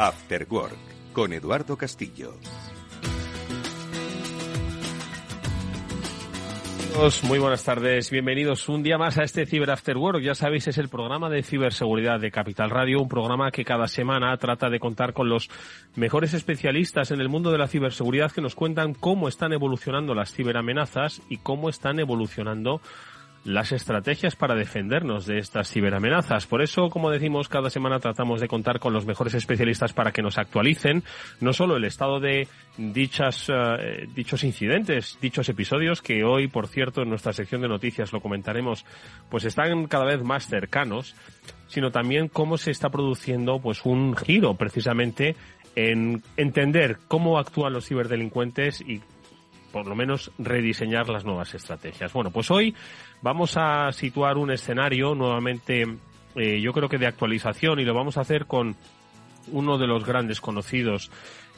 After Work con Eduardo Castillo. Muy buenas tardes, bienvenidos un día más a este Cyber After Work. Ya sabéis, es el programa de ciberseguridad de Capital Radio, un programa que cada semana trata de contar con los mejores especialistas en el mundo de la ciberseguridad que nos cuentan cómo están evolucionando las ciberamenazas y cómo están evolucionando las estrategias para defendernos de estas ciberamenazas. Por eso, como decimos, cada semana tratamos de contar con los mejores especialistas para que nos actualicen no solo el estado de dichas, eh, dichos incidentes, dichos episodios, que hoy, por cierto, en nuestra sección de noticias lo comentaremos, pues están cada vez más cercanos, sino también cómo se está produciendo pues un giro precisamente en entender cómo actúan los ciberdelincuentes y por lo menos rediseñar las nuevas estrategias. Bueno, pues hoy vamos a situar un escenario nuevamente, eh, yo creo que de actualización y lo vamos a hacer con uno de los grandes conocidos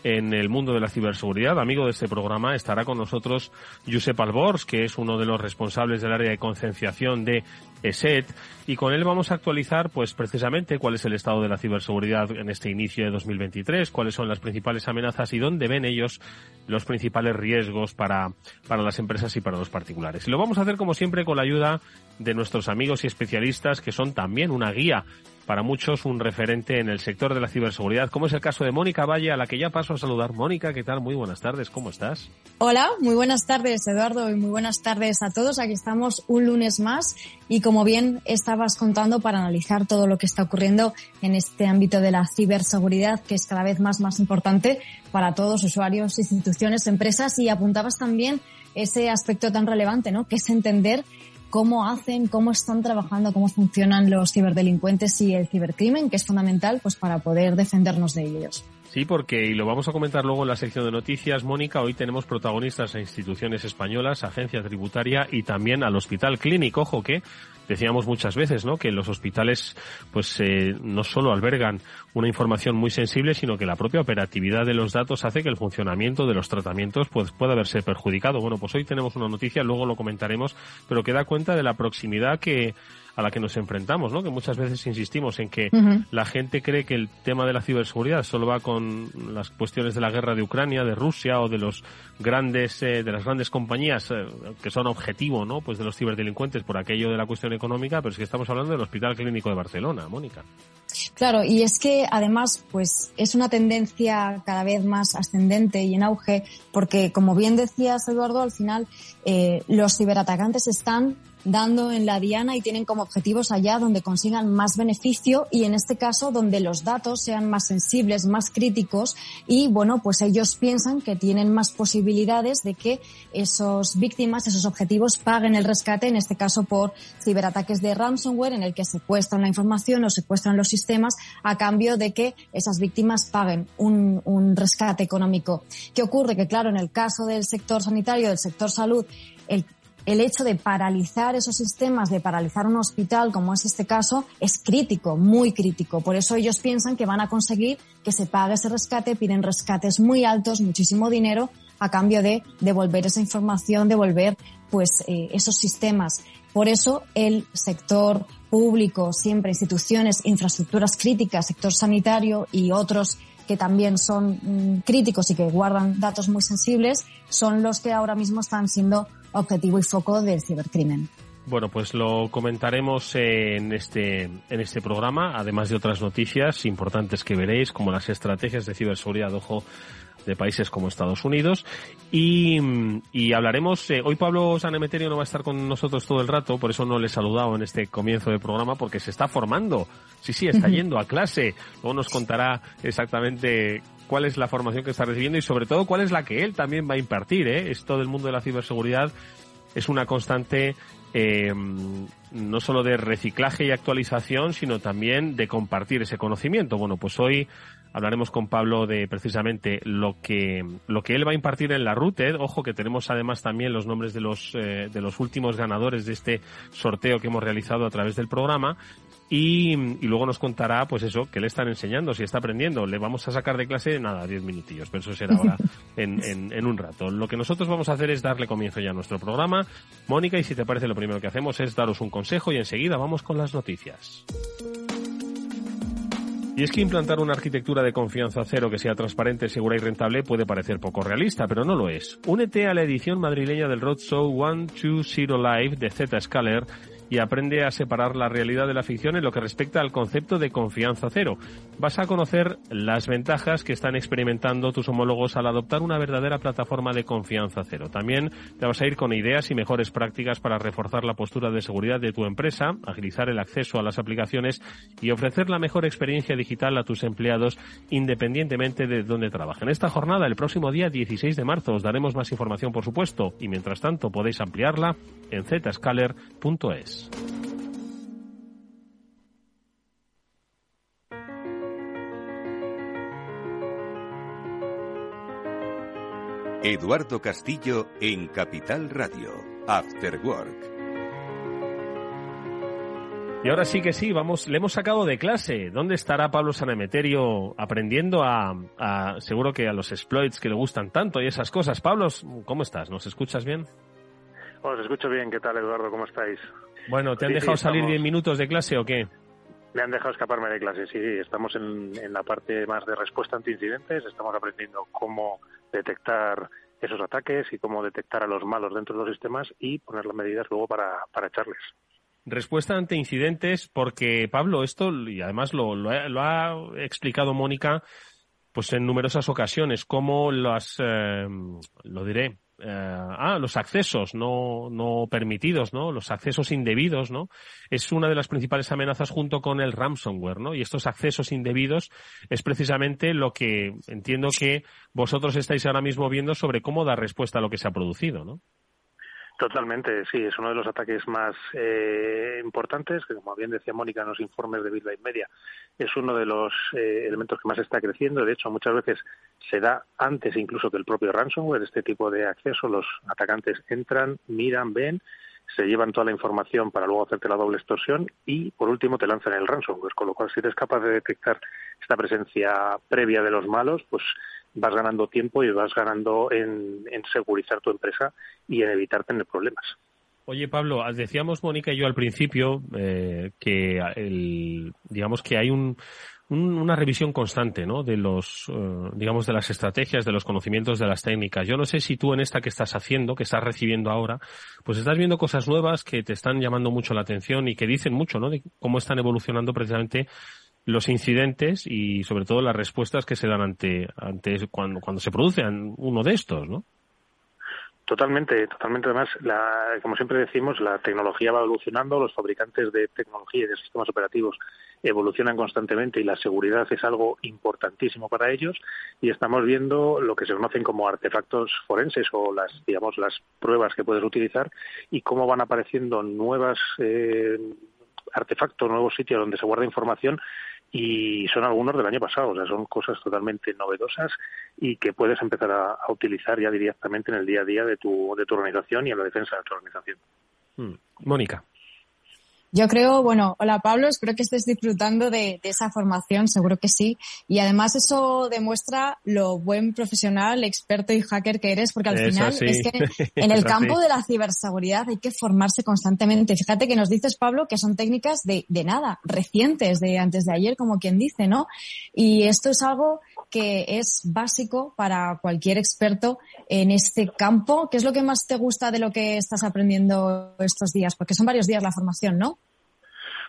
en el mundo de la ciberseguridad. Amigo de este programa estará con nosotros Josep Albors, que es uno de los responsables del área de concienciación de ESET, y con él vamos a actualizar, pues precisamente, cuál es el estado de la ciberseguridad en este inicio de 2023, cuáles son las principales amenazas y dónde ven ellos los principales riesgos para, para las empresas y para los particulares. Y lo vamos a hacer, como siempre, con la ayuda de nuestros amigos y especialistas, que son también una guía para muchos un referente en el sector de la ciberseguridad, como es el caso de Mónica Valle, a la que ya paso a saludar. Mónica, ¿qué tal? Muy buenas tardes, ¿cómo estás? Hola, muy buenas tardes, Eduardo, y muy buenas tardes a todos. Aquí estamos un lunes más y como bien estabas contando para analizar todo lo que está ocurriendo en este ámbito de la ciberseguridad, que es cada vez más, más importante para todos, usuarios, instituciones, empresas, y apuntabas también ese aspecto tan relevante, ¿no? Que es entender cómo hacen, cómo están trabajando, cómo funcionan los ciberdelincuentes y el cibercrimen, que es fundamental pues para poder defendernos de ellos. Sí, porque, y lo vamos a comentar luego en la sección de noticias, Mónica, hoy tenemos protagonistas a instituciones españolas, agencia tributaria y también al Hospital Clínico. Ojo que decíamos muchas veces, ¿no? Que los hospitales, pues, eh, no solo albergan una información muy sensible, sino que la propia operatividad de los datos hace que el funcionamiento de los tratamientos pues, pueda verse perjudicado. Bueno, pues hoy tenemos una noticia, luego lo comentaremos, pero que da cuenta de la proximidad que a la que nos enfrentamos, ¿no? Que muchas veces insistimos en que la gente cree que el tema de la ciberseguridad solo va con las cuestiones de la guerra de Ucrania, de Rusia o de los grandes, eh, de las grandes compañías eh, que son objetivo, ¿no? Pues de los ciberdelincuentes por aquello de la cuestión económica, pero es que estamos hablando del Hospital Clínico de Barcelona, Mónica. Claro, y es que además, pues es una tendencia cada vez más ascendente y en auge, porque como bien decías, Eduardo, al final eh, los ciberatacantes están dando en la diana y tienen como objetivos allá donde consigan más beneficio y en este caso donde los datos sean más sensibles, más críticos y bueno, pues ellos piensan que tienen más posibilidades de que esos víctimas, esos objetivos paguen el rescate, en este caso por ciberataques de ransomware en el que secuestran la información o secuestran los sistemas a cambio de que esas víctimas paguen un, un rescate económico. ¿Qué ocurre? Que claro, en el caso del sector sanitario, del sector salud, el el hecho de paralizar esos sistemas, de paralizar un hospital, como es este caso, es crítico, muy crítico. Por eso ellos piensan que van a conseguir que se pague ese rescate, piden rescates muy altos, muchísimo dinero, a cambio de devolver esa información, devolver pues eh, esos sistemas. Por eso el sector público, siempre instituciones, infraestructuras críticas, sector sanitario y otros que también son mm, críticos y que guardan datos muy sensibles, son los que ahora mismo están siendo objetivo y foco del cibercrimen. Bueno, pues lo comentaremos en este, en este programa, además de otras noticias importantes que veréis, como las estrategias de ciberseguridad, ojo, de países como Estados Unidos. Y, y hablaremos, eh, hoy Pablo Sanemeterio no va a estar con nosotros todo el rato, por eso no le he saludado en este comienzo del programa, porque se está formando. Sí, sí, está yendo a clase. Luego nos contará exactamente cuál es la formación que está recibiendo y sobre todo cuál es la que él también va a impartir. ¿eh? Esto del mundo de la ciberseguridad es una constante eh, no solo de reciclaje y actualización, sino también de compartir ese conocimiento. Bueno, pues hoy hablaremos con Pablo de precisamente lo que lo que él va a impartir en la RUTED. Ojo que tenemos además también los nombres de los eh, de los últimos ganadores de este sorteo que hemos realizado a través del programa. Y, luego nos contará, pues eso, que le están enseñando, si está aprendiendo. Le vamos a sacar de clase, nada, diez minutillos, pero eso será ahora en, en, en un rato. Lo que nosotros vamos a hacer es darle comienzo ya a nuestro programa. Mónica, y si te parece, lo primero que hacemos es daros un consejo y enseguida vamos con las noticias. Y es que implantar una arquitectura de confianza cero que sea transparente, segura y rentable puede parecer poco realista, pero no lo es. Únete a la edición madrileña del Roadshow 120 Live de Zscaler y aprende a separar la realidad de la ficción en lo que respecta al concepto de confianza cero. Vas a conocer las ventajas que están experimentando tus homólogos al adoptar una verdadera plataforma de confianza cero. También te vas a ir con ideas y mejores prácticas para reforzar la postura de seguridad de tu empresa, agilizar el acceso a las aplicaciones y ofrecer la mejor experiencia digital a tus empleados independientemente de dónde trabajen. Esta jornada, el próximo día 16 de marzo, os daremos más información, por supuesto, y mientras tanto podéis ampliarla en zscaler.es. Eduardo Castillo en Capital Radio, After Work. Y ahora sí que sí, vamos, le hemos sacado de clase. ¿Dónde estará Pablo Sanemeterio aprendiendo a, a, seguro que a los exploits que le gustan tanto y esas cosas? Pablo, ¿cómo estás? ¿Nos escuchas bien? Os escucho bien. ¿Qué tal, Eduardo? ¿Cómo estáis? Bueno, ¿te han dejado salir 10 minutos de clase o qué? Me han dejado escaparme de clase, sí. Estamos en, en la parte más de respuesta ante incidentes. Estamos aprendiendo cómo detectar esos ataques y cómo detectar a los malos dentro de los sistemas y poner las medidas luego para, para echarles. Respuesta ante incidentes, porque Pablo, esto, y además lo, lo, ha, lo ha explicado Mónica, pues en numerosas ocasiones, cómo las, eh, lo diré, eh, ah, los accesos no, no permitidos, ¿no? Los accesos indebidos, ¿no? Es una de las principales amenazas junto con el ransomware, ¿no? Y estos accesos indebidos es precisamente lo que entiendo que vosotros estáis ahora mismo viendo sobre cómo dar respuesta a lo que se ha producido, ¿no? Totalmente, sí, es uno de los ataques más eh, importantes, que como bien decía Mónica en los informes de Bilbao Media, es uno de los eh, elementos que más está creciendo. De hecho, muchas veces se da antes incluso que el propio ransomware, este tipo de acceso. Los atacantes entran, miran, ven, se llevan toda la información para luego hacerte la doble extorsión y, por último, te lanzan el ransomware. Con lo cual, si eres capaz de detectar esta presencia previa de los malos, pues vas ganando tiempo y vas ganando en, en segurizar tu empresa y en evitar tener problemas. Oye, Pablo, decíamos Mónica y yo al principio eh, que el, digamos que hay un, un, una revisión constante, ¿no? De los, uh, digamos, de las estrategias, de los conocimientos, de las técnicas. Yo no sé si tú en esta que estás haciendo, que estás recibiendo ahora, pues estás viendo cosas nuevas que te están llamando mucho la atención y que dicen mucho, ¿no? De cómo están evolucionando precisamente los incidentes y sobre todo las respuestas que se dan ante, ante cuando, cuando se produce uno de estos, ¿no? Totalmente, totalmente. Además, la, como siempre decimos, la tecnología va evolucionando, los fabricantes de tecnología y de sistemas operativos evolucionan constantemente y la seguridad es algo importantísimo para ellos y estamos viendo lo que se conocen como artefactos forenses o las, digamos, las pruebas que puedes utilizar y cómo van apareciendo nuevas eh, artefactos, nuevos sitios donde se guarda información y son algunos del año pasado, o sea, son cosas totalmente novedosas y que puedes empezar a, utilizar ya directamente en el día a día de tu, de tu organización y en la defensa de tu organización. Mm. Mónica. Yo creo, bueno, hola Pablo, espero que estés disfrutando de, de, esa formación, seguro que sí. Y además eso demuestra lo buen profesional, experto y hacker que eres, porque al eso final sí. es que en el campo de la ciberseguridad hay que formarse constantemente. Fíjate que nos dices, Pablo, que son técnicas de, de nada, recientes, de antes de ayer, como quien dice, ¿no? Y esto es algo que es básico para cualquier experto en este campo. ¿Qué es lo que más te gusta de lo que estás aprendiendo estos días? Porque son varios días la formación, ¿no?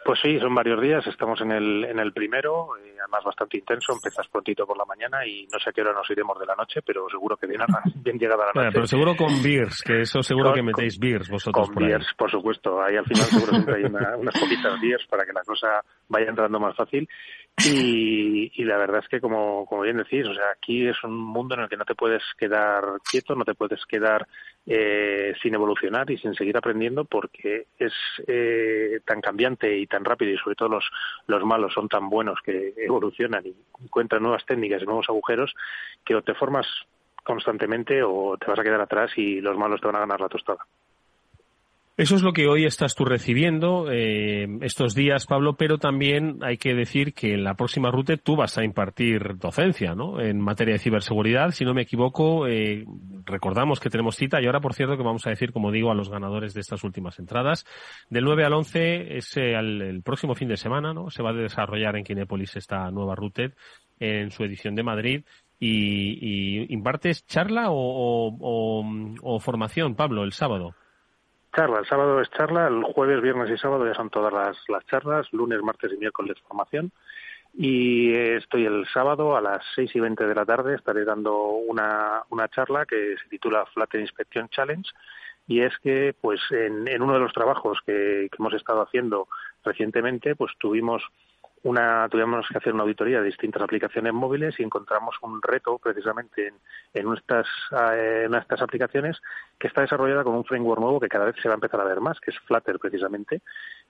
Pues sí, son varios días. Estamos en el, en el primero, eh, además bastante intenso. Empiezas prontito por la mañana y no sé a qué hora nos iremos de la noche, pero seguro que bien, bien llegada la noche. pero seguro con beers, que eso seguro que metéis beers vosotros. Con beers, por supuesto. Ahí al final seguro siempre hay unas poquitas beers para que la cosa vaya entrando más fácil. Y, y, la verdad es que, como, como bien decís, o sea, aquí es un mundo en el que no te puedes quedar quieto, no te puedes quedar eh, sin evolucionar y sin seguir aprendiendo porque es eh, tan cambiante y tan rápido y sobre todo los, los malos son tan buenos que evolucionan y encuentran nuevas técnicas y nuevos agujeros que o te formas constantemente o te vas a quedar atrás y los malos te van a ganar la tostada. Eso es lo que hoy estás tú recibiendo eh, estos días, Pablo, pero también hay que decir que en la próxima ruta tú vas a impartir docencia, ¿no? En materia de ciberseguridad, si no me equivoco, eh, recordamos que tenemos cita y ahora, por cierto, que vamos a decir, como digo, a los ganadores de estas últimas entradas. Del 9 al 11 es eh, el próximo fin de semana, ¿no? Se va a desarrollar en Kinépolis esta nueva ruta en su edición de Madrid. Y, y impartes charla o, o, o formación, Pablo, el sábado. Charla, el sábado es charla, el jueves, viernes y sábado ya son todas las, las charlas, lunes, martes y miércoles formación. Y estoy el sábado a las seis y veinte de la tarde, estaré dando una, charla que se titula Flutter Inspection Challenge. Y es que, pues, en, en uno de los trabajos que hemos estado haciendo recientemente, pues tuvimos una, tuvimos que hacer una auditoría de distintas aplicaciones móviles y encontramos un reto precisamente en, en, estas, eh, en estas aplicaciones que está desarrollada con un framework nuevo que cada vez se va a empezar a ver más, que es Flutter precisamente.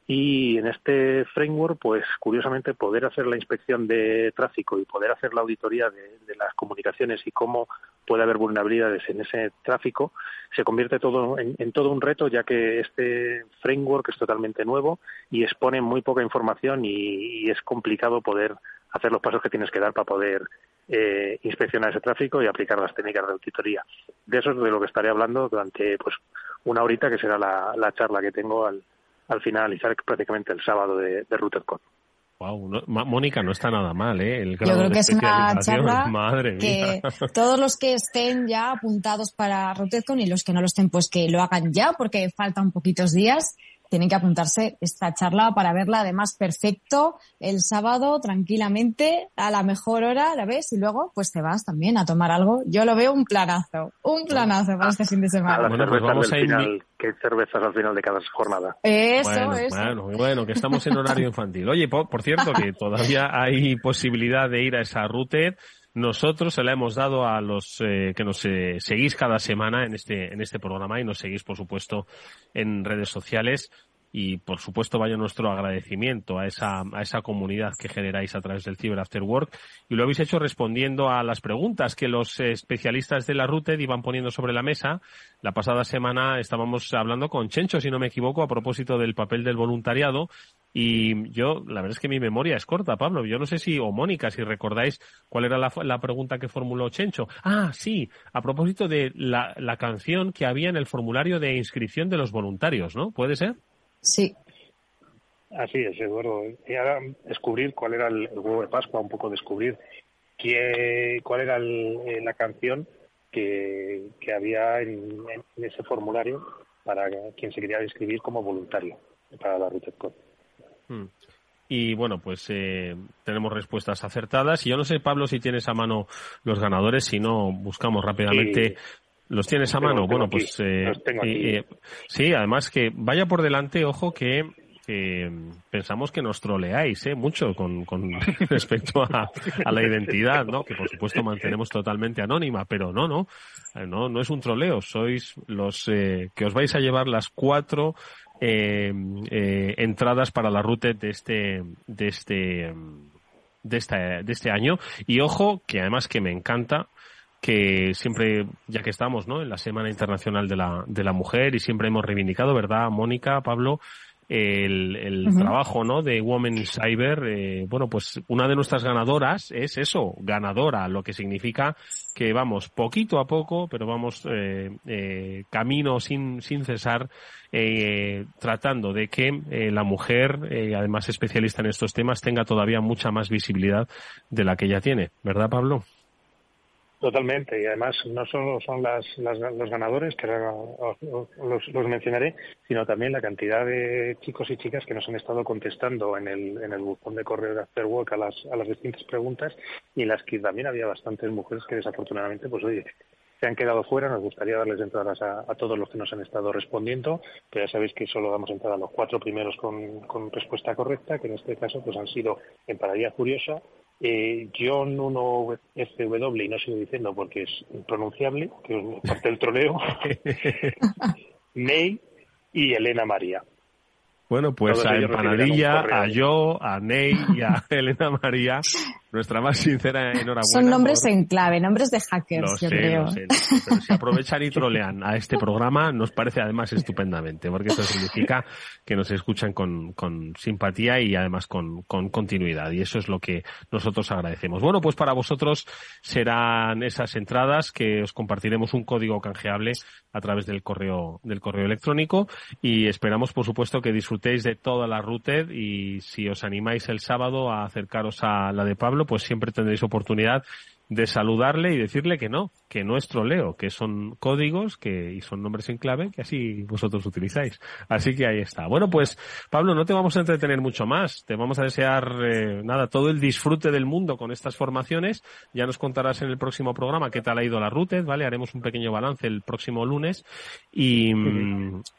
Y en este framework, pues curiosamente, poder hacer la inspección de tráfico y poder hacer la auditoría de, de las comunicaciones y cómo puede haber vulnerabilidades en ese tráfico, se convierte todo en, todo un reto, ya que este framework es totalmente nuevo y expone muy poca información y, es complicado poder hacer los pasos que tienes que dar para poder eh, inspeccionar ese tráfico y aplicar las técnicas de auditoría. De eso es de lo que estaré hablando durante pues una horita, que será la, la charla que tengo al, al finalizar prácticamente el sábado de RouterCon. Wow, no, Mónica, no está nada mal, ¿eh? El Yo creo que es una charla Madre que todos los que estén ya apuntados para RouterCon y los que no lo estén, pues que lo hagan ya, porque faltan poquitos días tienen que apuntarse esta charla para verla además perfecto el sábado tranquilamente a la mejor hora, la ves y luego pues te vas también a tomar algo. Yo lo veo un planazo, un planazo para este fin de semana. bueno, pues vamos a ir final, que cervezas al final de cada jornada. Eso, bueno, eso. Bueno, bueno, que estamos en horario infantil. Oye, por, por cierto, que todavía hay posibilidad de ir a esa ruta nosotros se la hemos dado a los eh, que nos eh, seguís cada semana en este, en este programa y nos seguís, por supuesto, en redes sociales. Y, por supuesto, vaya nuestro agradecimiento a esa, a esa comunidad que generáis a través del Cyber After Work. Y lo habéis hecho respondiendo a las preguntas que los especialistas de la RUTED iban poniendo sobre la mesa. La pasada semana estábamos hablando con Chencho, si no me equivoco, a propósito del papel del voluntariado y yo, la verdad es que mi memoria es corta, Pablo. Yo no sé si, o Mónica, si recordáis cuál era la, pregunta que formuló Chencho. Ah, sí, a propósito de la, canción que había en el formulario de inscripción de los voluntarios, ¿no? ¿Puede ser? Sí. Así es, Eduardo. Y ahora descubrir cuál era el, el huevo de Pascua, un poco descubrir qué, cuál era el, eh, la canción que, que había en, en, ese formulario para quien se quería inscribir como voluntario para la RUTECON. Hmm. Y bueno, pues eh, tenemos respuestas acertadas. Y yo no sé, Pablo, si tienes a mano los ganadores, si no, buscamos rápidamente. Sí. ¿Los tienes a tengo, mano? Tengo bueno, pues eh, eh, sí, además que vaya por delante, ojo que que pensamos que nos troleáis ¿eh? mucho con, con respecto a, a, la identidad, ¿no? Que por supuesto mantenemos totalmente anónima, pero no, no, no, no es un troleo. Sois los eh, que os vais a llevar las cuatro eh, eh, entradas para la ruta de este, de este, de esta, de este año. Y ojo, que además que me encanta, que siempre, ya que estamos, ¿no? En la Semana Internacional de la, de la Mujer y siempre hemos reivindicado, ¿verdad, Mónica, Pablo? el, el uh -huh. trabajo ¿no? de Women Cyber, eh, bueno, pues una de nuestras ganadoras es eso, ganadora, lo que significa que vamos poquito a poco, pero vamos eh, eh, camino sin, sin cesar, eh, tratando de que eh, la mujer, eh, además especialista en estos temas, tenga todavía mucha más visibilidad de la que ya tiene, ¿verdad, Pablo? Totalmente, y además no solo son las, los ganadores, que los, los, mencionaré, sino también la cantidad de chicos y chicas que nos han estado contestando en el, en el buzón de correo de Afterwork a las, a las distintas preguntas y en las que también había bastantes mujeres que desafortunadamente, pues oye, se han quedado fuera. Nos gustaría darles entradas a, todos los que nos han estado respondiendo, pero ya sabéis que solo damos entrada a los cuatro primeros con, respuesta correcta, que en este caso pues han sido en Paradía Furiosa, eh, John 1 SW, y no sigo diciendo porque es impronunciable, que es parte del troleo, Ney y Elena María. Bueno, pues a Empanadilla, a yo, a Ney y a Elena María nuestra más sincera enhorabuena. Son nombres en clave, nombres de hackers, yo creo. pero si aprovechan y trolean a este programa, nos parece además estupendamente, porque eso significa que nos escuchan con, con simpatía y además con, con, continuidad. Y eso es lo que nosotros agradecemos. Bueno, pues para vosotros serán esas entradas que os compartiremos un código canjeable a través del correo, del correo electrónico y esperamos, por supuesto, que disfrutéis de toda la routed y si os animáis el sábado a acercaros a la de Pablo, pues siempre tendréis oportunidad de saludarle y decirle que no, que no es troleo, que son códigos que, y son nombres en clave que así vosotros utilizáis. Así que ahí está. Bueno, pues Pablo, no te vamos a entretener mucho más. Te vamos a desear, eh, nada, todo el disfrute del mundo con estas formaciones. Ya nos contarás en el próximo programa qué tal ha ido la Routed, ¿vale? Haremos un pequeño balance el próximo lunes y,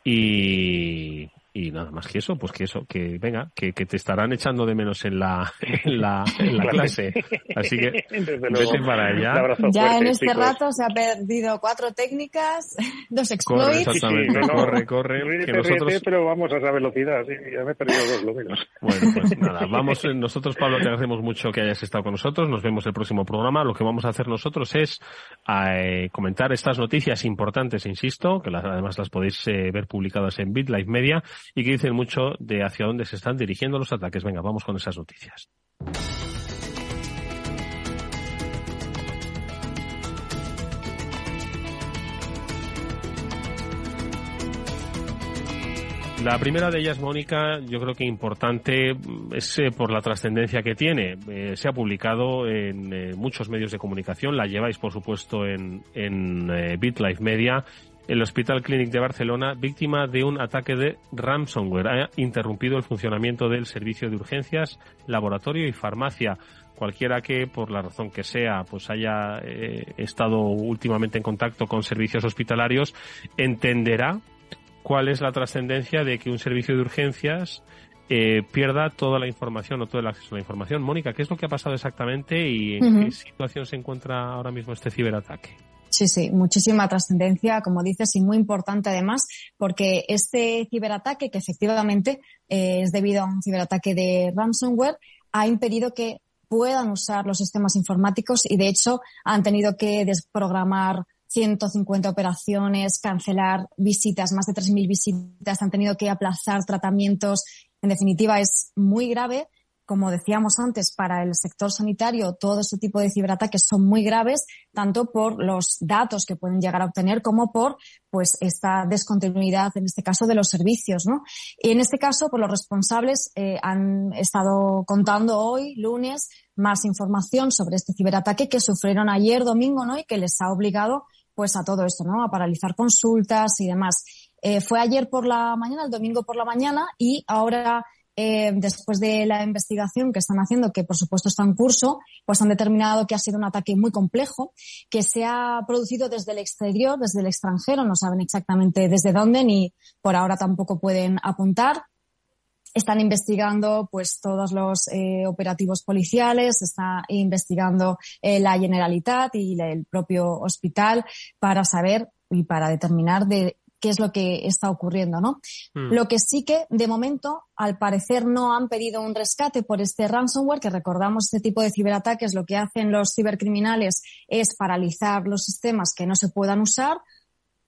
y y nada más que eso, pues que eso, que venga, que, que te estarán echando de menos en la, en la, en la clase. Así que vete para allá. Ya en este rato se ha perdido cuatro técnicas, dos exploits. Corre, exactamente, corre, corre. que nosotros... pero vamos a esa velocidad, sí, ya me he perdido dos lo menos. Bueno, pues nada, vamos, nosotros Pablo te agradecemos mucho que hayas estado con nosotros, nos vemos el próximo programa. Lo que vamos a hacer nosotros es eh, comentar estas noticias importantes, insisto, que las, además las podéis eh, ver publicadas en BitLife Media y que dicen mucho de hacia dónde se están dirigiendo los ataques. Venga, vamos con esas noticias. La primera de ellas, Mónica, yo creo que importante es eh, por la trascendencia que tiene. Eh, se ha publicado en eh, muchos medios de comunicación, la lleváis por supuesto en, en BitLife Media el Hospital Clinic de Barcelona, víctima de un ataque de ransomware. Ha interrumpido el funcionamiento del servicio de urgencias, laboratorio y farmacia. Cualquiera que, por la razón que sea, pues haya eh, estado últimamente en contacto con servicios hospitalarios, entenderá cuál es la trascendencia de que un servicio de urgencias eh, pierda toda la información o todo el acceso a la información. Mónica, ¿qué es lo que ha pasado exactamente y en qué situación se encuentra ahora mismo este ciberataque? Sí, sí, muchísima trascendencia, como dices, y muy importante además, porque este ciberataque, que efectivamente eh, es debido a un ciberataque de ransomware, ha impedido que puedan usar los sistemas informáticos y, de hecho, han tenido que desprogramar 150 operaciones, cancelar visitas, más de 3.000 visitas, han tenido que aplazar tratamientos. En definitiva, es muy grave como decíamos antes, para el sector sanitario todo este tipo de ciberataques son muy graves, tanto por los datos que pueden llegar a obtener como por pues esta descontinuidad, en este caso, de los servicios. ¿no? Y en este caso, pues los responsables eh, han estado contando hoy, lunes, más información sobre este ciberataque que sufrieron ayer domingo ¿no? y que les ha obligado pues a todo esto, ¿no? a paralizar consultas y demás. Eh, fue ayer por la mañana, el domingo por la mañana, y ahora eh, después de la investigación que están haciendo, que por supuesto está en curso, pues han determinado que ha sido un ataque muy complejo, que se ha producido desde el exterior, desde el extranjero, no saben exactamente desde dónde, ni por ahora tampoco pueden apuntar. Están investigando pues todos los eh, operativos policiales, está investigando eh, la Generalitat y el propio hospital para saber y para determinar de qué es lo que está ocurriendo, ¿no? Hmm. Lo que sí que, de momento, al parecer no han pedido un rescate por este ransomware, que recordamos este tipo de ciberataques, lo que hacen los cibercriminales es paralizar los sistemas que no se puedan usar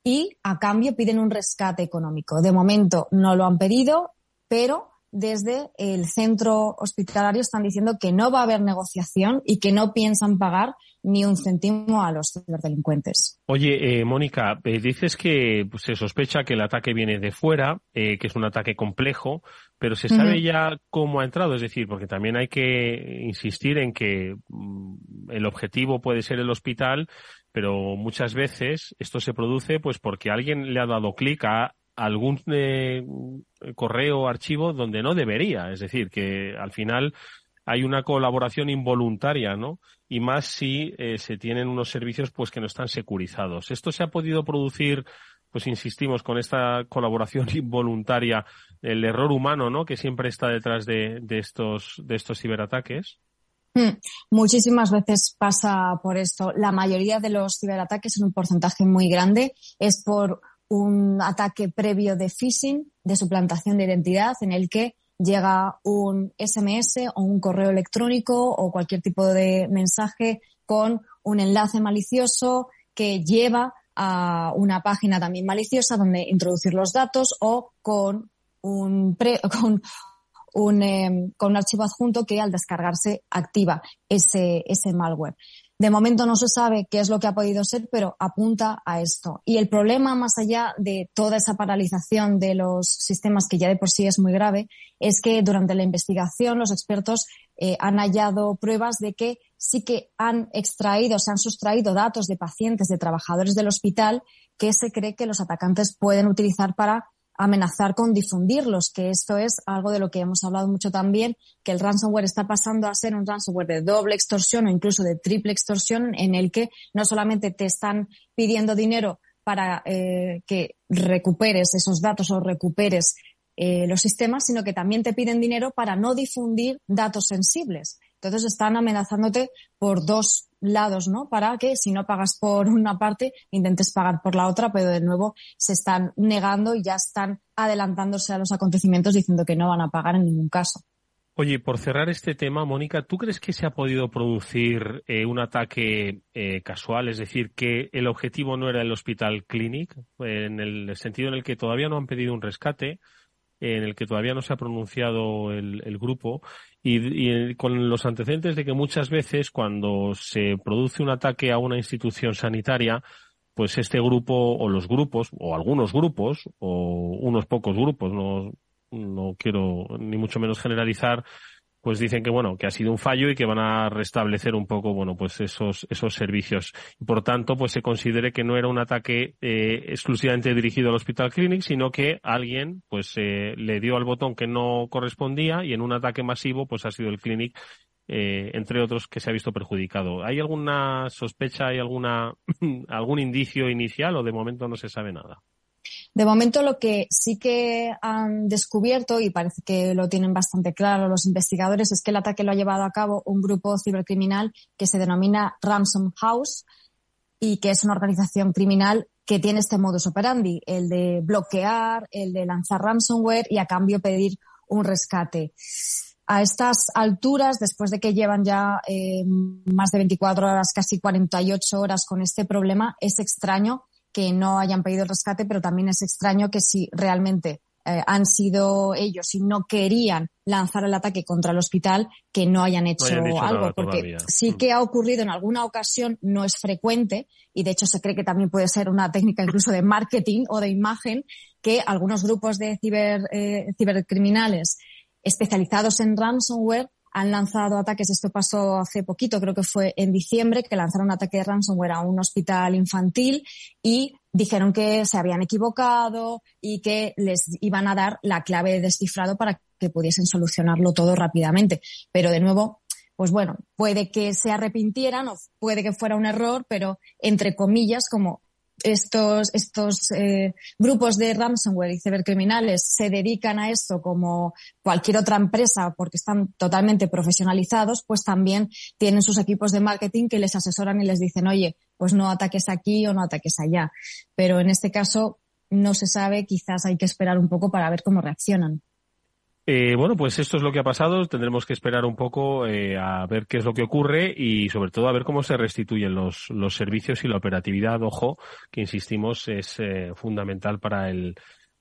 y, a cambio, piden un rescate económico. De momento no lo han pedido, pero desde el centro hospitalario están diciendo que no va a haber negociación y que no piensan pagar ni un céntimo a los ciberdelincuentes. Oye, eh, Mónica, eh, dices que pues, se sospecha que el ataque viene de fuera, eh, que es un ataque complejo, pero ¿se sabe ya cómo ha entrado? Es decir, porque también hay que insistir en que mm, el objetivo puede ser el hospital, pero muchas veces esto se produce pues porque alguien le ha dado clic a algún correo o archivo donde no debería. Es decir, que al final hay una colaboración involuntaria, ¿no? Y más si eh, se tienen unos servicios pues que no están securizados. Esto se ha podido producir, pues insistimos, con esta colaboración involuntaria, el error humano, ¿no? Que siempre está detrás de, estos, de estos ciberataques. Hmm. Muchísimas veces pasa por esto. La mayoría de los ciberataques, en un porcentaje muy grande, es por un ataque previo de phishing, de suplantación de identidad, en el que llega un SMS o un correo electrónico o cualquier tipo de mensaje con un enlace malicioso que lleva a una página también maliciosa donde introducir los datos o con un, con un, em, con un archivo adjunto que al descargarse activa ese, ese malware. De momento no se sabe qué es lo que ha podido ser, pero apunta a esto. Y el problema, más allá de toda esa paralización de los sistemas, que ya de por sí es muy grave, es que durante la investigación los expertos eh, han hallado pruebas de que sí que han extraído, se han sustraído datos de pacientes, de trabajadores del hospital, que se cree que los atacantes pueden utilizar para amenazar con difundirlos, que esto es algo de lo que hemos hablado mucho también, que el ransomware está pasando a ser un ransomware de doble extorsión o incluso de triple extorsión, en el que no solamente te están pidiendo dinero para eh, que recuperes esos datos o recuperes eh, los sistemas, sino que también te piden dinero para no difundir datos sensibles. Entonces están amenazándote por dos lados, ¿no? Para que si no pagas por una parte, intentes pagar por la otra, pero de nuevo se están negando y ya están adelantándose a los acontecimientos diciendo que no van a pagar en ningún caso. Oye, por cerrar este tema, Mónica, ¿tú crees que se ha podido producir eh, un ataque eh, casual? Es decir, que el objetivo no era el Hospital Clinic, en el sentido en el que todavía no han pedido un rescate, en el que todavía no se ha pronunciado el, grupo y, con los antecedentes de que muchas veces cuando se produce un ataque a una institución sanitaria, pues este grupo o los grupos o algunos grupos o unos pocos grupos, no, no quiero ni mucho menos generalizar, pues dicen que bueno, que ha sido un fallo y que van a restablecer un poco, bueno, pues esos, esos servicios. Por tanto, pues se considere que no era un ataque eh, exclusivamente dirigido al Hospital Clinic, sino que alguien, pues, eh, le dio al botón que no correspondía y en un ataque masivo, pues ha sido el Clinic eh, entre otros, que se ha visto perjudicado. ¿Hay alguna sospecha, hay alguna, algún indicio inicial o de momento no se sabe nada? De momento lo que sí que han descubierto, y parece que lo tienen bastante claro los investigadores, es que el ataque lo ha llevado a cabo un grupo cibercriminal que se denomina Ransom House y que es una organización criminal que tiene este modus operandi, el de bloquear, el de lanzar ransomware y a cambio pedir un rescate. A estas alturas, después de que llevan ya eh, más de 24 horas, casi 48 horas con este problema, es extraño que no hayan pedido el rescate, pero también es extraño que si realmente eh, han sido ellos y no querían lanzar el ataque contra el hospital, que no hayan hecho algo, porque sí mm. que ha ocurrido en alguna ocasión, no es frecuente, y de hecho se cree que también puede ser una técnica incluso de marketing o de imagen, que algunos grupos de ciber, eh, cibercriminales especializados en ransomware han lanzado ataques. Esto pasó hace poquito, creo que fue en diciembre, que lanzaron un ataque de ransomware a un hospital infantil y dijeron que se habían equivocado y que les iban a dar la clave de descifrado para que pudiesen solucionarlo todo rápidamente. Pero de nuevo, pues bueno, puede que se arrepintieran o puede que fuera un error, pero entre comillas, como estos, estos eh, grupos de ransomware y cibercriminales se dedican a esto como cualquier otra empresa porque están totalmente profesionalizados, pues también tienen sus equipos de marketing que les asesoran y les dicen, oye, pues no ataques aquí o no ataques allá. Pero en este caso no se sabe, quizás hay que esperar un poco para ver cómo reaccionan. Eh, bueno, pues esto es lo que ha pasado. Tendremos que esperar un poco eh, a ver qué es lo que ocurre y sobre todo a ver cómo se restituyen los, los servicios y la operatividad, ojo, que insistimos es eh, fundamental para el,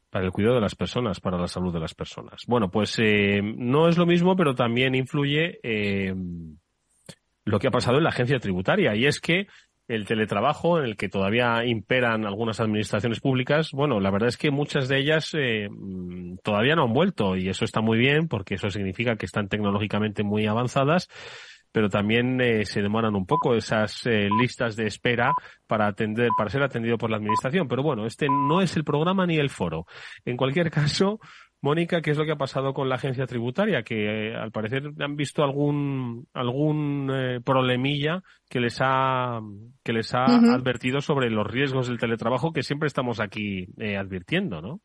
para el cuidado de las personas, para la salud de las personas. Bueno, pues eh, no es lo mismo, pero también influye lo que ha pasado en la agencia tributaria, y es que el teletrabajo, en el que todavía imperan algunas administraciones públicas, bueno, la verdad es que muchas de ellas eh, mm, todavía no han vuelto, y eso está muy bien, porque eso significa que están tecnológicamente muy avanzadas, pero también eh, se demoran un poco esas eh, listas de espera para atender, para ser atendido por la administración. Pero bueno, este no es el programa ni el foro. En cualquier caso, Mónica, ¿qué es lo que ha pasado con la agencia tributaria? Que eh, al parecer han visto algún algún problemilla que les ha que les ha advertido sobre los riesgos del teletrabajo que siempre estamos aquí advirtiendo, ¿no?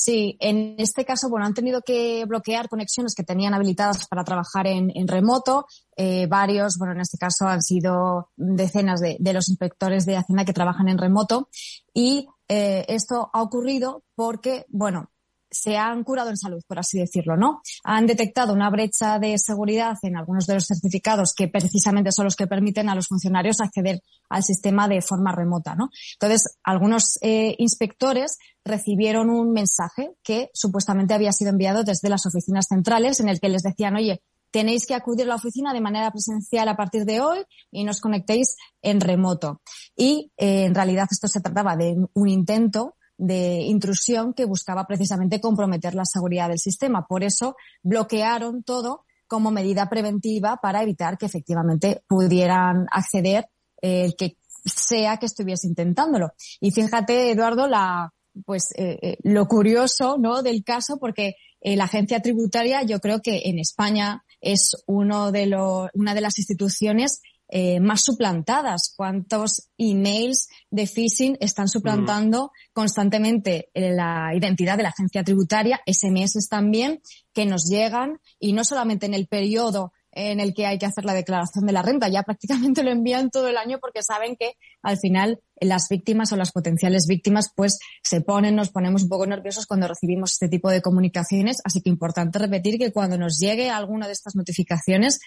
Sí, en este caso, bueno, han tenido que bloquear conexiones que tenían habilitadas para trabajar en, remoto. Eh, varios, bueno, en este caso han sido decenas de, los inspectores de Hacienda que trabajan en remoto. Y eh, esto ha ocurrido porque, bueno, se han curado en salud, por así decirlo, ¿no? Han detectado una brecha de seguridad en algunos de los certificados que precisamente son los que permiten a los funcionarios acceder al sistema de forma remota, ¿no? Entonces, algunos eh, inspectores recibieron un mensaje que supuestamente había sido enviado desde las oficinas centrales en el que les decían, oye, tenéis que acudir a la oficina de manera presencial a partir de hoy y nos conectéis en remoto. Y eh, en realidad esto se trataba de un intento de intrusión que buscaba precisamente comprometer la seguridad del sistema. Por eso bloquearon todo como medida preventiva para evitar que efectivamente pudieran acceder eh, el que sea que estuviese intentándolo. Y fíjate, Eduardo, la, pues, eh, eh, lo curioso, ¿no? Del caso, porque la agencia tributaria, yo creo que en España es uno de los, una de las instituciones eh, más suplantadas. ¿Cuántos emails de phishing están suplantando constantemente la identidad de la agencia tributaria? SMS también que nos llegan y no solamente en el periodo en el que hay que hacer la declaración de la renta, ya prácticamente lo envían todo el año porque saben que al final las víctimas o las potenciales víctimas pues se ponen, nos ponemos un poco nerviosos cuando recibimos este tipo de comunicaciones, así que importante repetir que cuando nos llegue alguna de estas notificaciones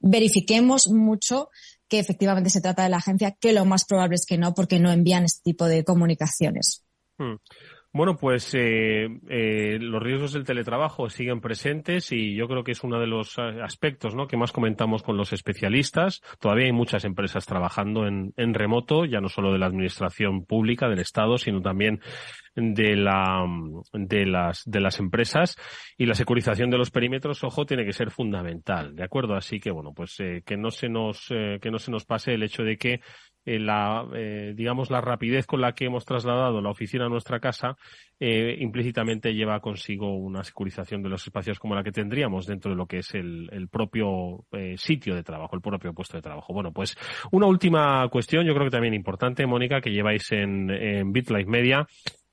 verifiquemos mucho que efectivamente se trata de la agencia, que lo más probable es que no, porque no envían este tipo de comunicaciones. Hmm. Bueno, pues eh, eh, los riesgos del teletrabajo siguen presentes y yo creo que es uno de los eh, aspectos ¿no? que más comentamos con los especialistas. Todavía hay muchas empresas trabajando en, en remoto, ya no solo de la administración pública, del Estado, sino también de la de las de las empresas y la securización de los perímetros ojo tiene que ser fundamental de acuerdo así que bueno pues eh, que no se nos eh, que no se nos pase el hecho de que eh, la digamos la rapidez con la que hemos trasladado la oficina a nuestra casa implícitamente lleva consigo una securización de los espacios como la que tendríamos dentro de lo que es el, el propio sitio de trabajo el propio puesto de trabajo. Bueno pues una última cuestión yo creo que también importante Mónica que lleváis en, en Media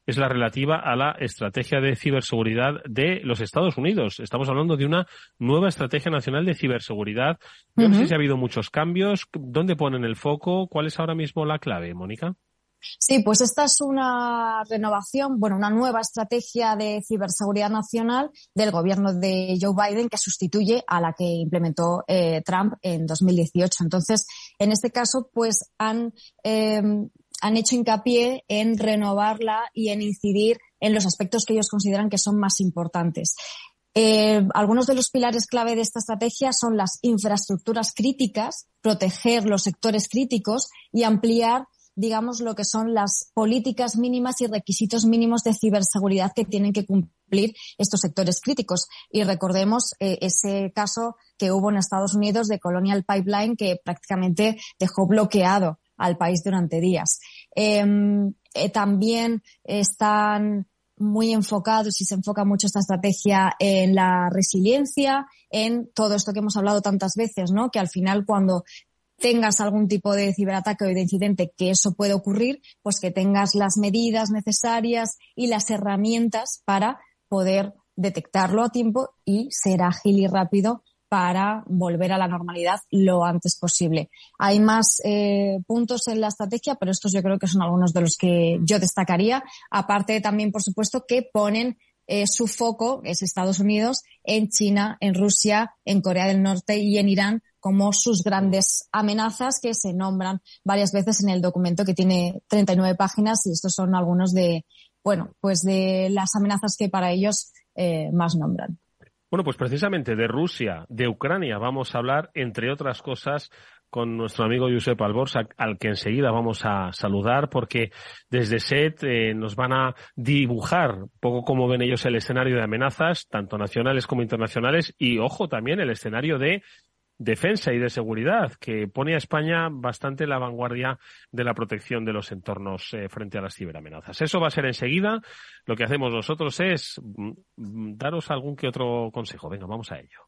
es la relativa a la estrategia de ciberseguridad de los Estados Unidos. Estamos hablando de una nueva estrategia nacional de ciberseguridad. no sé si ha habido muchos cambios. ¿Dónde ponen el foco? ¿Cuál es ahora mismo la clave, Mónica? Sí, pues esta es una renovación, bueno, una nueva estrategia de ciberseguridad nacional del gobierno de Joe Biden que sustituye a la que implementó eh, Trump en 2018. Entonces, en este caso, pues han eh, han hecho hincapié en renovarla y en incidir en los aspectos que ellos consideran que son más importantes. Eh, algunos de los pilares clave de esta estrategia son las infraestructuras críticas, proteger los sectores críticos y ampliar, digamos, lo que son las políticas mínimas y requisitos mínimos de ciberseguridad que tienen que cumplir estos sectores críticos. Y recordemos eh, ese caso que hubo en Estados Unidos de Colonial Pipeline que prácticamente dejó bloqueado al país durante días. Em, eh, también están muy enfocados y se enfoca mucho esta estrategia en la resiliencia, en todo esto que hemos hablado tantas veces, ¿no? Que al final cuando tengas algún tipo de ciberataque o de incidente que eso puede ocurrir, pues que tengas las medidas necesarias y las herramientas para poder detectarlo a tiempo y ser ágil y rápido para volver a la normalidad lo antes posible. Hay más eh, puntos en la estrategia, pero estos yo creo que son algunos de los que yo destacaría. Aparte también, por supuesto, que ponen eh, su foco, es Estados Unidos, en China, en Rusia, en Corea del Norte y en Irán como sus grandes amenazas que se nombran varias veces en el documento que tiene 39 páginas y estos son algunos de bueno, pues de las amenazas que para ellos eh, más nombran. Bueno, pues precisamente de Rusia, de Ucrania vamos a hablar, entre otras cosas, con nuestro amigo Josep Alborsa, al que enseguida vamos a saludar, porque desde SET eh, nos van a dibujar poco cómo ven ellos el escenario de amenazas, tanto nacionales como internacionales, y ojo también el escenario de defensa y de seguridad, que pone a España bastante en la vanguardia de la protección de los entornos eh, frente a las ciberamenazas. Eso va a ser enseguida. Lo que hacemos nosotros es mm, mm, daros algún que otro consejo. Venga, vamos a ello.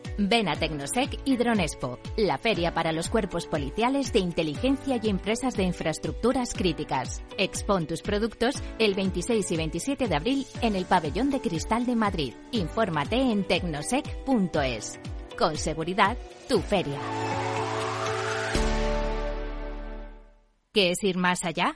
Ven a Tecnosec y Dronespo, la feria para los cuerpos policiales de inteligencia y empresas de infraestructuras críticas. Expon tus productos el 26 y 27 de abril en el Pabellón de Cristal de Madrid. Infórmate en tecnosec.es. Con seguridad, tu feria. ¿Qué es ir más allá?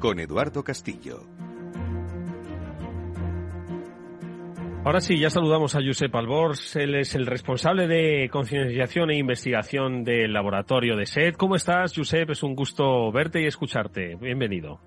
con Eduardo Castillo. Ahora sí, ya saludamos a Josep Albors. Él es el responsable de concienciación e investigación del laboratorio de SED. ¿Cómo estás, Josep? Es un gusto verte y escucharte. Bienvenido.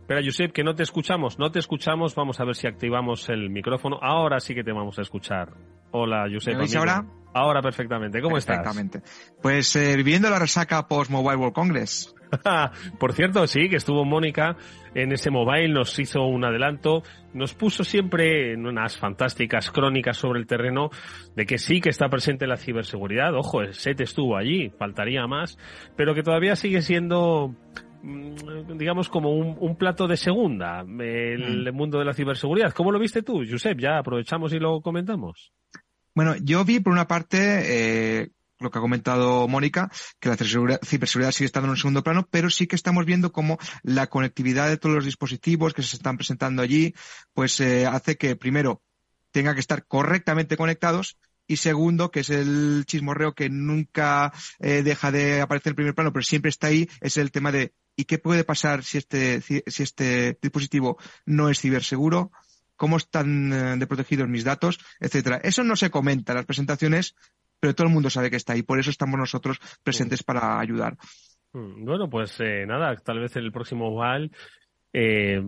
Espera, Josep, que no te escuchamos. No te escuchamos. Vamos a ver si activamos el micrófono. Ahora sí que te vamos a escuchar. Hola, Josep. ¿Me ahora? Ahora perfectamente. ¿Cómo estás? Perfectamente. Pues eh, viviendo la resaca post Mobile World Congress. Por cierto, sí, que estuvo Mónica en ese mobile, nos hizo un adelanto, nos puso siempre en unas fantásticas crónicas sobre el terreno de que sí que está presente la ciberseguridad. Ojo, el SET estuvo allí, faltaría más, pero que todavía sigue siendo mm, digamos como un, plato de segunda el mm. mundo de la ciberseguridad. ¿Cómo lo viste tú, Josep? Ya aprovechamos y lo comentamos. Bueno, yo vi por una parte eh, lo que ha comentado Mónica, que la ciberseguridad sigue estando en un segundo plano, pero sí que estamos viendo cómo la conectividad de todos los dispositivos que se están presentando allí, pues eh, hace que primero tenga que estar correctamente conectados y segundo, que es el chismorreo que nunca eh, deja de aparecer en primer plano, pero siempre está ahí, es el tema de ¿y qué puede pasar si este, si este dispositivo no es ciberseguro? ¿Cómo están eh, de protegidos mis datos? Etcétera. Eso no se comenta en las presentaciones, pero todo el mundo sabe que está ahí. Por eso estamos nosotros presentes para ayudar. Mm, bueno, pues eh, nada, tal vez el próximo Val eh,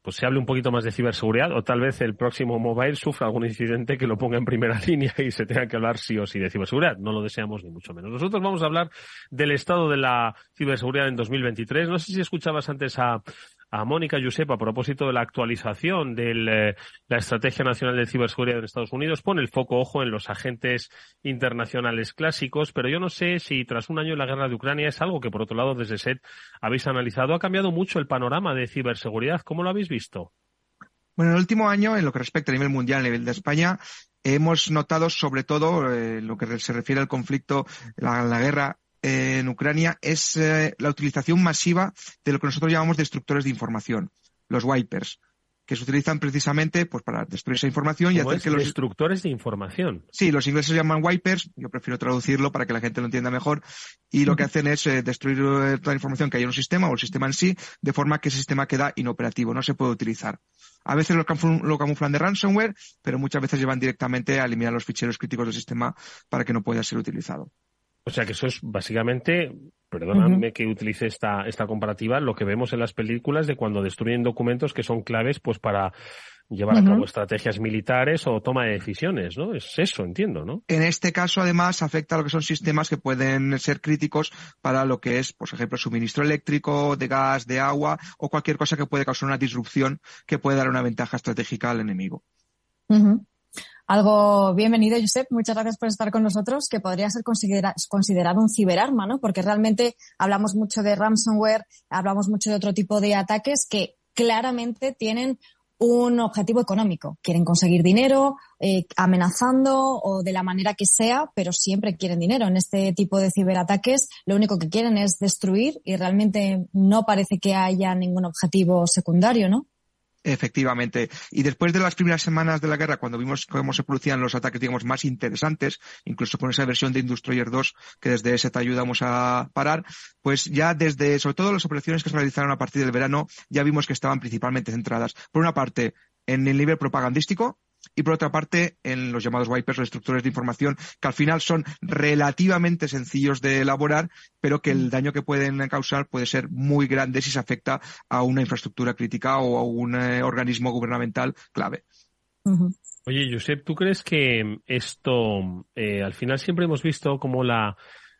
pues se hable un poquito más de ciberseguridad o tal vez el próximo mobile sufra algún incidente que lo ponga en primera línea y se tenga que hablar sí o sí de ciberseguridad. No lo deseamos ni mucho menos. Nosotros vamos a hablar del estado de la ciberseguridad en 2023. No sé si escuchabas antes a, a Mónica Josep a propósito de la actualización de eh, la Estrategia Nacional de Ciberseguridad en Estados Unidos. Pone el foco, ojo, en los agentes internacionales clásicos, pero yo no sé si tras un año en la guerra de Ucrania es algo que, por otro lado, desde SET habéis analizado. Ha cambiado mucho el panorama de ciberseguridad. ¿Cómo lo habéis visto? Bueno, en el último año, en lo que respecta a nivel mundial, a nivel de España, hemos notado sobre todo eh, lo que se refiere al conflicto, la guerra en Ucrania es eh, la utilización masiva de lo que nosotros llamamos destructores de información, los wipers, que se utilizan precisamente pues, para destruir esa información y hacer que los destructores de información. Sí, los ingleses llaman wipers, yo prefiero traducirlo para que la gente lo entienda mejor, y lo que hacen es eh, destruir eh, toda la información que hay en un sistema o el sistema en sí, de forma que ese sistema queda inoperativo, no se puede utilizar. A veces lo, lo camuflan de ransomware, pero muchas veces llevan directamente a eliminar los ficheros críticos del sistema para que no pueda ser utilizado. O sea que eso es básicamente, perdóname que utilice esta, esta comparativa, lo que vemos en las películas de cuando destruyen documentos que son claves pues para llevar a cabo estrategias militares o toma de decisiones, ¿no? Es eso, entiendo, ¿no? En este caso, además, afecta a lo que son sistemas que pueden ser críticos para lo que es, por ejemplo, suministro eléctrico, de gas, de agua o cualquier cosa que puede causar una disrupción que puede dar una ventaja estratégica al enemigo algo bienvenido, Josep. Muchas gracias por estar con nosotros, que podría ser considerado un ciberarma, ¿no? Porque realmente hablamos mucho de ransomware, hablamos mucho de otro tipo de ataques que claramente tienen un objetivo económico. Quieren conseguir dinero, eh, amenazando o de la manera que sea, pero siempre quieren dinero. En este tipo de ciberataques lo único que quieren es destruir y realmente no parece que haya ningún objetivo secundario, ¿no? Efectivamente. Y después de las primeras semanas de la guerra, cuando vimos cómo se producían los ataques, digamos, más interesantes, incluso con esa versión de Industroyer 2, que desde ese te ayudamos a parar, pues ya desde, sobre todo las operaciones que se realizaron a partir del verano, ya vimos que estaban principalmente centradas, por una parte, en el nivel propagandístico, y por otra parte en los llamados wipers o destructores de información que al final son relativamente sencillos de elaborar pero que el mm. daño que pueden causar puede ser muy grande si se afecta a una infraestructura crítica o a un eh, organismo gubernamental clave. Oye, Josep, ¿tú crees que esto, eh, al final siempre hemos visto como la,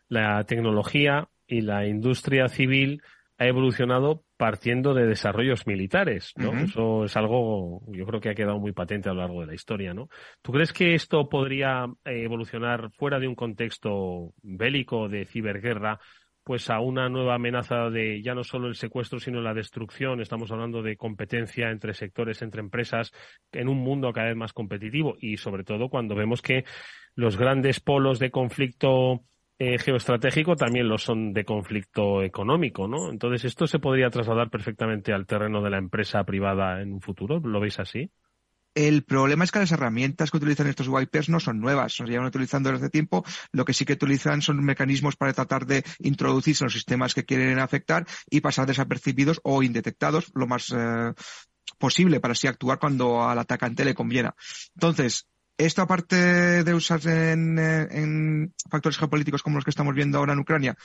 la tecnología y la industria civil ha evolucionado partiendo de desarrollos militares, ¿no? Eso es algo, yo creo que ha quedado muy patente a lo largo de la historia, ¿no? ¿Tú crees que esto podría eh, evolucionar fuera de un contexto bélico de ciberguerra, pues a una nueva amenaza de ya no solo el secuestro, sino la destrucción? Estamos hablando de competencia entre sectores, entre empresas, en un mundo cada vez más competitivo y sobre todo cuando vemos que los grandes polos de conflicto eh, geoestratégico también lo son de conflicto económico, ¿no? Entonces, ¿esto se podría trasladar perfectamente al terreno de la empresa privada en un futuro? ¿Lo veis así? El problema es que las herramientas que utilizan estos wipers no son nuevas, se llevan utilizando desde tiempo. Lo que sí que utilizan son mecanismos para tratar de introducirse en los sistemas que quieren afectar y pasar desapercibidos o indetectados lo más eh, posible para así actuar cuando al atacante le conviene. Entonces, esto, aparte de usarse en, factores geopolíticos como los que estamos viendo ahora en Ucrania,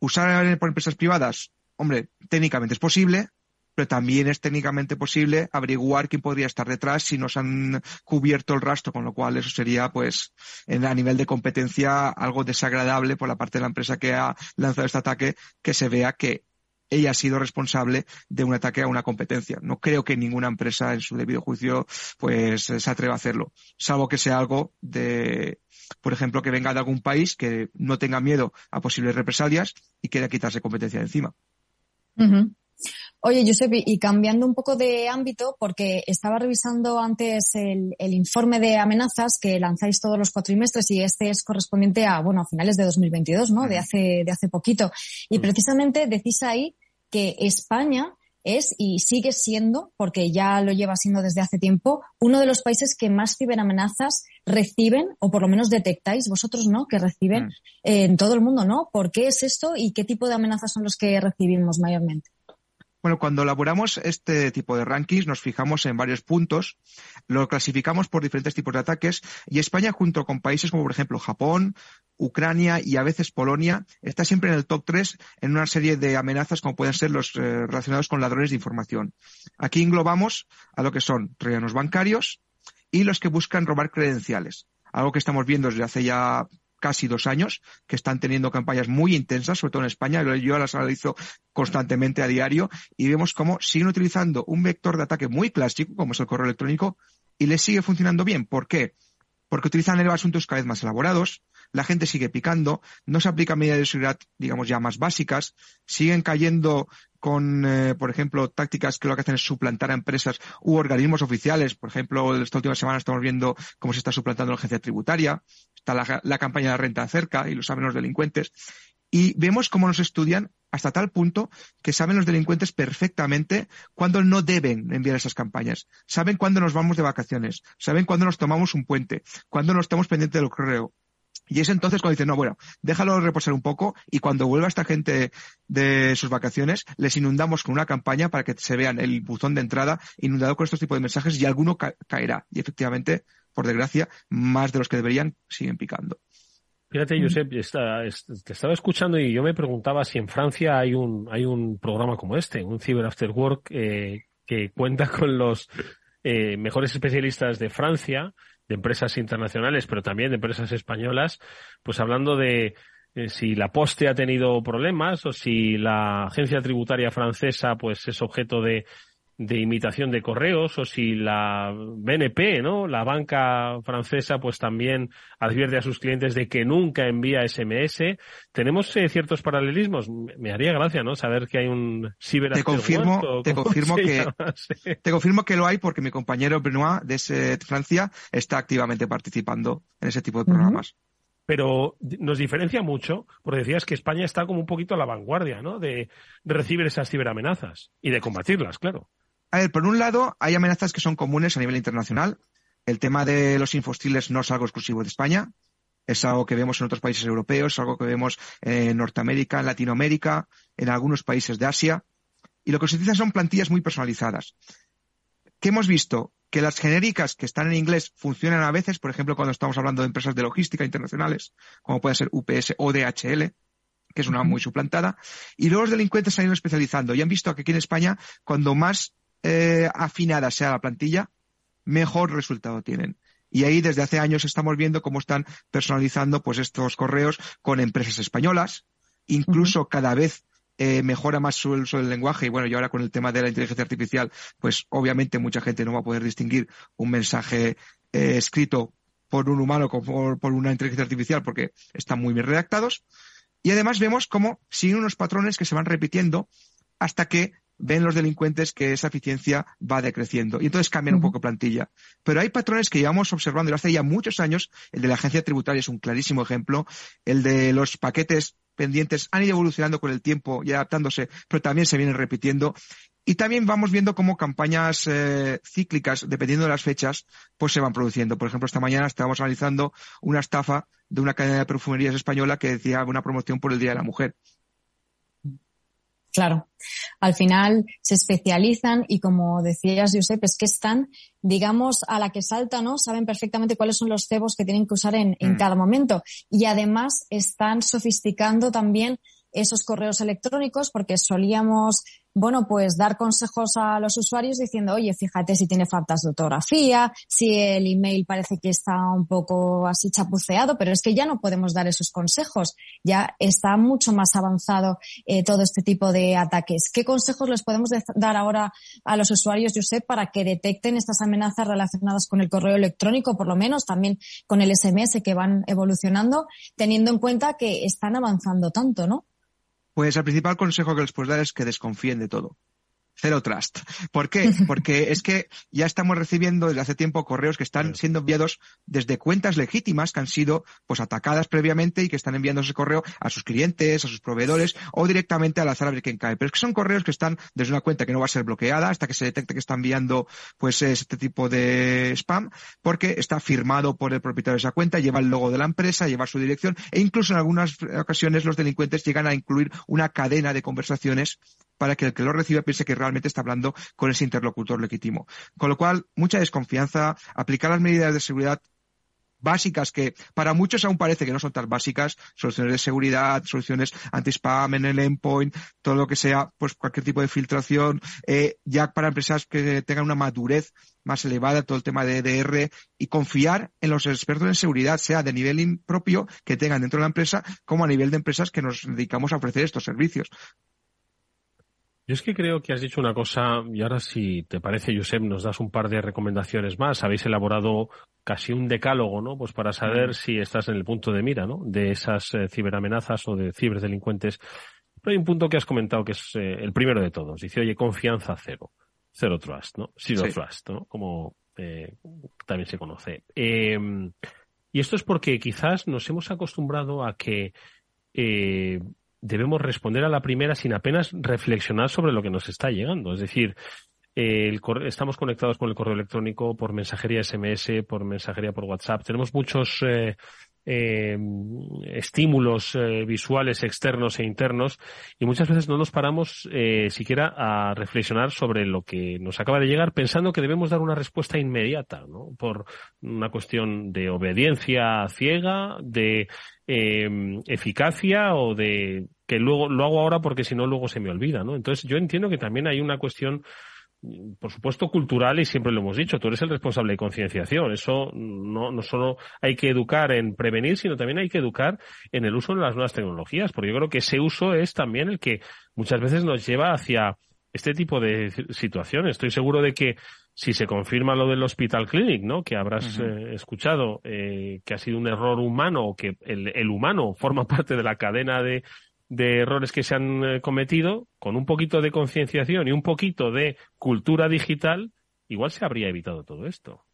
usar por empresas privadas, hombre, técnicamente es posible, pero también es técnicamente posible averiguar quién podría estar detrás si nos han cubierto el rastro, con lo cual eso sería, pues, en, a nivel de competencia algo desagradable por la parte de la empresa que ha lanzado este ataque, que se vea que ella ha sido responsable de un ataque a una competencia. No creo que ninguna empresa en su debido juicio pues se atreva a hacerlo, salvo que sea algo de, por ejemplo, que venga de algún país que no tenga miedo a posibles represalias y quiera quitarse competencia de encima. Oye, Josep, y cambiando un poco de ámbito, porque estaba revisando antes el, informe de amenazas que lanzáis todos los cuatrimestres y este es correspondiente a, bueno, a finales de 2022, ¿no? De hace, de hace poquito. Y precisamente decís ahí que España es y sigue siendo, porque ya lo lleva siendo desde hace tiempo, uno de los países que más ciberamenazas reciben, o por lo menos detectáis vosotros, ¿no? Que reciben en todo el mundo, ¿no? ¿Por qué es esto y qué tipo de amenazas son los que recibimos mayormente? Bueno, cuando elaboramos este tipo de rankings nos fijamos en varios puntos, lo clasificamos por diferentes tipos de ataques y España junto con países como por ejemplo Japón, Ucrania y a veces Polonia está siempre en el top 3 en una serie de amenazas como pueden ser los eh, relacionados con ladrones de información. Aquí englobamos a lo que son troyanos bancarios y los que buscan robar credenciales, algo que estamos viendo desde hace ya casi dos años, que están teniendo campañas muy intensas, sobre todo en España. Yo las analizo constantemente a diario y vemos cómo siguen utilizando un vector de ataque muy clásico, como es el correo electrónico, y les sigue funcionando bien. ¿Por qué? Porque utilizan asuntos cada vez más elaborados, la gente sigue picando, no se aplican medidas de seguridad, digamos, ya más básicas, siguen cayendo con, eh, por ejemplo, tácticas que lo que hacen es suplantar a empresas u organismos oficiales. Por ejemplo, esta última semana estamos viendo cómo se está suplantando la agencia tributaria, está la, campaña de renta cerca y lo saben los delincuentes. Y vemos cómo nos estudian hasta tal punto que saben los delincuentes perfectamente cuándo no deben enviar esas campañas. Saben cuándo nos vamos de vacaciones, saben cuándo nos tomamos un puente, cuándo no estamos pendientes del correo, y es entonces cuando dicen, no, bueno, déjalo reposar un poco y cuando vuelva esta gente de sus vacaciones, les inundamos con una campaña para que se vean el buzón de entrada inundado con estos tipos de mensajes y alguno caerá. Y efectivamente, por desgracia, más de los que deberían siguen picando. Fíjate, Josep, te estaba escuchando y yo me preguntaba si en Francia hay un, hay un programa como este, un Cyber After Work, eh, que cuenta con los eh, mejores especialistas de Francia, de empresas internacionales, pero también de empresas españolas, pues hablando de eh, si la Poste ha tenido problemas o si la agencia tributaria francesa pues es objeto de de imitación de correos o si la BNP, ¿no? La banca francesa pues también advierte a sus clientes de que nunca envía SMS. Tenemos eh, ciertos paralelismos. Me haría gracia, ¿no? Saber que hay un ciber Te confirmo, te confirmo que te confirmo que lo hay porque mi compañero Benoit de Francia está activamente participando en ese tipo de programas. pero nos diferencia mucho, porque decías que España está como un poquito a la vanguardia, ¿no? De, de recibir esas ciberamenazas y de combatirlas, claro. A ver, por un lado, hay amenazas que son comunes a nivel internacional. El tema de los infostiles no es algo exclusivo de España. Es algo que vemos en otros países europeos, es algo que vemos en Norteamérica, en Latinoamérica, en algunos países de Asia. Y lo que se utiliza son plantillas muy personalizadas. ¿Qué hemos visto? Que las genéricas que están en inglés funcionan a veces, por ejemplo, cuando estamos hablando de empresas de logística internacionales, como puede ser UPS o DHL, que es una muy suplantada. Y luego los delincuentes se han ido especializando y han visto que aquí en España, cuando más eh, afinada sea la plantilla, mejor resultado tienen. Y ahí desde hace años estamos viendo cómo están personalizando pues estos correos con empresas españolas. Incluso cada vez eh, mejora más su uso del lenguaje. Y bueno, y ahora con el tema de la inteligencia artificial, pues obviamente mucha gente no va a poder distinguir un mensaje eh, escrito por un humano o por, por, una inteligencia artificial porque están muy bien redactados. Y además vemos cómo siguen unos patrones que se van repitiendo hasta que ven los delincuentes que esa eficiencia va decreciendo y entonces cambian un poco plantilla. Pero hay patrones que llevamos observando desde hace ya muchos años. El de la agencia tributaria es un clarísimo ejemplo. El de los paquetes pendientes han ido evolucionando con el tiempo y adaptándose, pero también se vienen repitiendo. Y también vamos viendo cómo campañas eh, cíclicas, dependiendo de las fechas, pues se van produciendo. Por ejemplo, esta mañana estábamos analizando una estafa de una cadena de perfumerías española que decía una promoción por el Día de la Mujer. Claro. Al final se especializan y como decías, Josep, es que están, digamos, a la que salta, ¿no? Saben perfectamente cuáles son los cebos que tienen que usar en, en mm. cada momento. Y además están sofisticando también esos correos electrónicos porque solíamos bueno, pues dar consejos a los usuarios diciendo, oye, fíjate si tiene faltas de ortografía, si el email parece que está un poco así chapuceado, pero es que ya no podemos dar esos consejos. Ya está mucho más avanzado eh, todo este tipo de ataques. ¿Qué consejos les podemos dar ahora a los usuarios, Josep, para que detecten estas amenazas relacionadas con el correo electrónico, por lo menos también con el SMS que van evolucionando, teniendo en cuenta que están avanzando tanto, ¿no? Pues el principal consejo que les puedo dar es que desconfíen de todo. Cero trust. ¿Por qué? Porque es que ya estamos recibiendo desde hace tiempo correos que están siendo enviados desde cuentas legítimas que han sido pues atacadas previamente y que están enviando ese correo a sus clientes, a sus proveedores o directamente al azar a ver quién cae. Pero es que son correos que están desde una cuenta que no va a ser bloqueada hasta que se detecte que está enviando pues este tipo de spam porque está firmado por el propietario de esa cuenta, lleva el logo de la empresa, lleva su dirección e incluso en algunas ocasiones los delincuentes llegan a incluir una cadena de conversaciones para que el que lo reciba piense que realmente está hablando con ese interlocutor legítimo. Con lo cual, mucha desconfianza, aplicar las medidas de seguridad básicas que para muchos aún parece que no son tan básicas, soluciones de seguridad, soluciones anti-spam en el endpoint, todo lo que sea, pues cualquier tipo de filtración, eh, ya para empresas que tengan una madurez más elevada, todo el tema de EDR y confiar en los expertos en seguridad, sea de nivel propio que tengan dentro de la empresa, como a nivel de empresas que nos dedicamos a ofrecer estos servicios. Yo es que creo que has dicho una cosa, y ahora si te parece, Josep, nos das un par de recomendaciones más. Habéis elaborado casi un decálogo, ¿no? Pues para saber si estás en el punto de mira, ¿no? De esas eh, ciberamenazas o de ciberdelincuentes. Pero hay un punto que has comentado que es eh, el primero de todos. Dice, oye, confianza cero. Cero trust, ¿no? Zero trust, ¿no? Como eh, también se conoce. Em, y esto es porque quizás nos hemos acostumbrado a que debemos responder a la primera sin apenas reflexionar sobre lo que nos está llegando. Es decir, estamos conectados con el correo electrónico por mensajería SMS, por mensajería por WhatsApp. Tenemos muchos eh, eh, estímulos eh, visuales externos e internos y muchas veces no nos paramos siquiera a reflexionar sobre lo que nos acaba de llegar pensando que debemos dar una respuesta inmediata, ¿no? Por una cuestión de obediencia ciega, de eficacia o de que luego lo hago ahora porque si no luego se me olvida, ¿no? Entonces yo entiendo que también hay una cuestión por supuesto, cultural y siempre lo hemos dicho, tú eres el responsable de concienciación. Eso no, no solo hay que educar en prevenir, sino también hay que educar en el uso de las nuevas tecnologías, porque yo creo que ese uso es también el que muchas veces nos lleva hacia este tipo de situaciones. Estoy seguro de que si se confirma lo del Hospital Clinic, ¿no? Que habrás eh, escuchado eh, que ha sido un error humano o que el humano forma parte de la cadena de, de errores que se han eh, cometido, con un poquito de concienciación y un poquito de cultura digital, igual se habría evitado todo esto.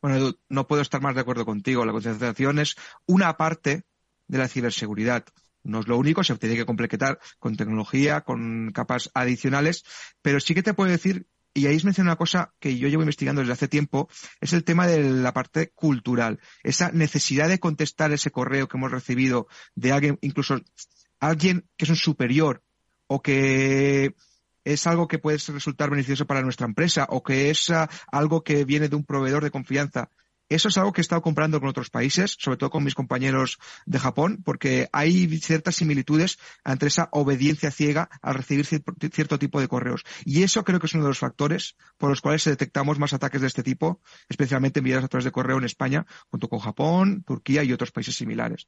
Bueno, no puedo estar más de acuerdo contigo. La concienciación es una parte de la ciberseguridad. No es lo único, se tiene que completar con tecnología, con capas adicionales, pero sí que te puedo decir, y ahí menciona una cosa que yo llevo investigando desde hace tiempo, es el tema de la parte cultural. Esa necesidad de contestar ese correo que hemos recibido de alguien, incluso alguien que es un superior o que es algo que puede resultar beneficioso para nuestra empresa o que es ah, algo que viene de un proveedor de confianza. Eso es algo que he estado comprando con otros países, sobre todo con mis compañeros de Japón, porque hay ciertas similitudes entre esa obediencia ciega al recibir cierto tipo de correos. Y eso creo que es uno de los factores por los cuales detectamos más ataques de este tipo, especialmente enviados a través de correo en España, junto con Japón, Turquía y otros países similares.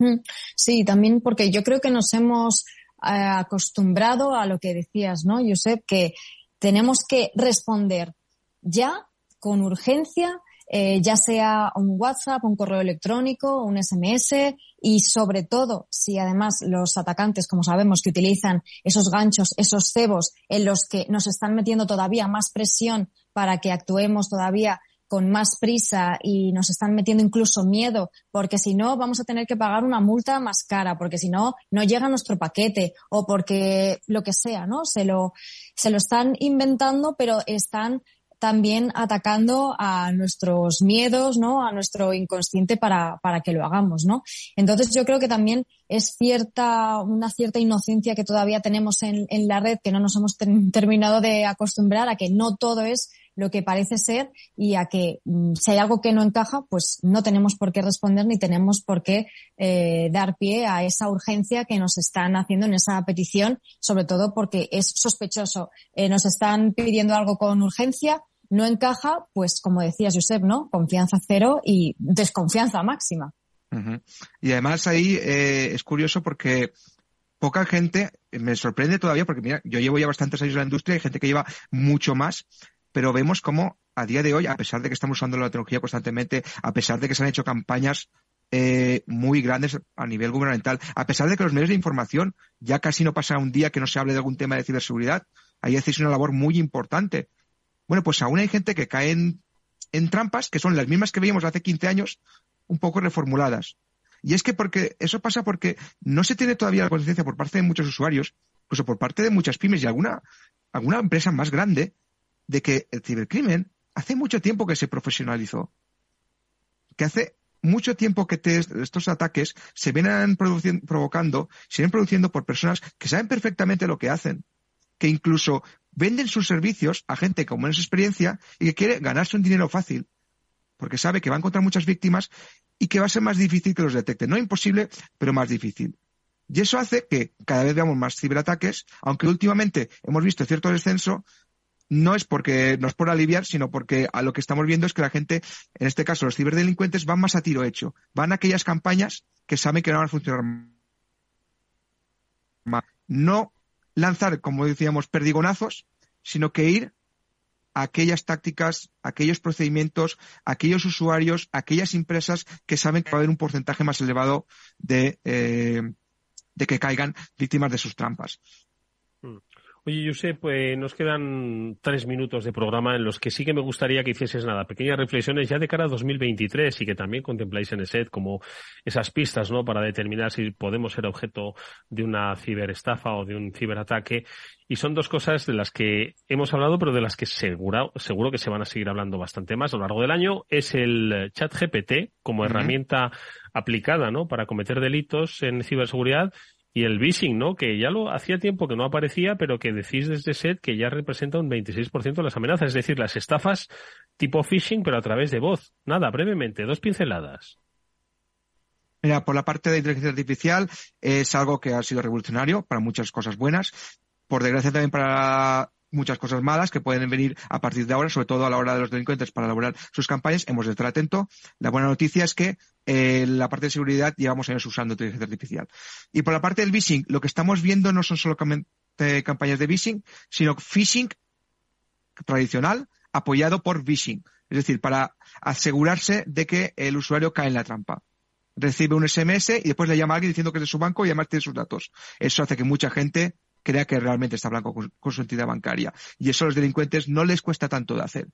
Mm, sí, también porque yo creo que nos hemos eh, acostumbrado a lo que decías, ¿no, Josep? Que tenemos que responder ya, con urgencia, eh, ya sea un WhatsApp, un correo electrónico, un SMS y sobre todo si además los atacantes, como sabemos, que utilizan esos ganchos, esos cebos en los que nos están metiendo todavía más presión para que actuemos todavía con más prisa y nos están metiendo incluso miedo, porque si no vamos a tener que pagar una multa más cara, porque si no no llega nuestro paquete o porque lo que sea, ¿no? Se lo se lo están inventando, pero están también atacando a nuestros miedos, ¿no? A nuestro inconsciente para, para que lo hagamos, ¿no? Entonces yo creo que también es cierta, una cierta inocencia que todavía tenemos en, en la red que no nos hemos terminado de acostumbrar a que no todo es lo que parece ser y a que mm, si hay algo que no encaja, pues no tenemos por qué responder ni tenemos por qué eh, dar pie a esa urgencia que nos están haciendo en esa petición, sobre todo porque es sospechoso. Eh, nos están pidiendo algo con urgencia, no encaja, pues como decías, Josep, ¿no? Confianza cero y desconfianza máxima. Y además ahí eh, es curioso porque poca gente, me sorprende todavía porque mira, yo llevo ya bastantes años en la industria, hay gente que lleva mucho más pero vemos cómo a día de hoy, a pesar de que estamos usando la tecnología constantemente, a pesar de que se han hecho campañas eh, muy grandes a nivel gubernamental, a pesar de que los medios de información ya casi no pasa un día que no se hable de algún tema de ciberseguridad, ahí hacéis una labor muy importante. Bueno, pues aún hay gente que cae en, en trampas que son las mismas que veíamos hace 15 años, un poco reformuladas. Y es que porque eso pasa porque no se tiene todavía la conciencia por parte de muchos usuarios, incluso por parte de muchas pymes y alguna, alguna empresa más grande, de que el cibercrimen hace mucho tiempo que se profesionalizó. Que hace mucho tiempo que estos ataques se vienen provocando, se vienen produciendo por personas que saben perfectamente lo que hacen, que incluso venden sus servicios a gente con menos experiencia y que quiere ganarse un dinero fácil, porque sabe que va a encontrar muchas víctimas y que va a ser más difícil que los detecten. No imposible, pero más difícil. Y eso hace que cada vez veamos más ciberataques, aunque últimamente hemos visto cierto descenso, no es porque no es por aliviar, sino porque a lo que estamos viendo es que la gente, en este caso los ciberdelincuentes, van más a tiro hecho. Van a aquellas campañas que saben que no van a funcionar No lanzar, como decíamos, perdigonazos, sino que ir a aquellas tácticas, aquellos procedimientos, aquellos usuarios, aquellas empresas que saben que va a haber un porcentaje más elevado de, eh, de que caigan víctimas de sus trampas. Oye, Josep, pues nos quedan tres minutos de programa en los que sí que me gustaría que hicieses nada, pequeñas reflexiones ya de cara a 2023 y que también contempláis en ESET como esas pistas, ¿no? Para determinar si podemos ser objeto de una ciberestafa o de un ciberataque. Y son dos cosas de las que hemos hablado, pero de las que seguro, seguro que se van a seguir hablando bastante más a lo largo del año. Es el chat GPT como herramienta aplicada, ¿no? Para cometer delitos en ciberseguridad y el phishing, ¿no? Que ya lo hacía tiempo que no aparecía, pero que decís desde SET que ya representa un 26% de las amenazas, es decir, las estafas tipo phishing, pero a través de voz. Nada, brevemente, dos pinceladas. Mira, por la parte de inteligencia artificial es algo que ha sido revolucionario para muchas cosas buenas. Por desgracia también para muchas cosas malas que pueden venir a partir de ahora, sobre todo a la hora de los delincuentes para elaborar sus campañas. Hemos de estar atentos. La buena noticia es que eh, la parte de seguridad llevamos años usando inteligencia artificial. Y por la parte del phishing, lo que estamos viendo no son solo campañas de phishing, sino phishing tradicional apoyado por phishing. Es decir, para asegurarse de que el usuario cae en la trampa recibe un SMS y después le llama a alguien diciendo que es de su banco y además tiene sus datos. Eso hace que mucha gente crea que realmente está blanco con, su entidad bancaria. Y eso a los delincuentes no les cuesta tanto de hacer.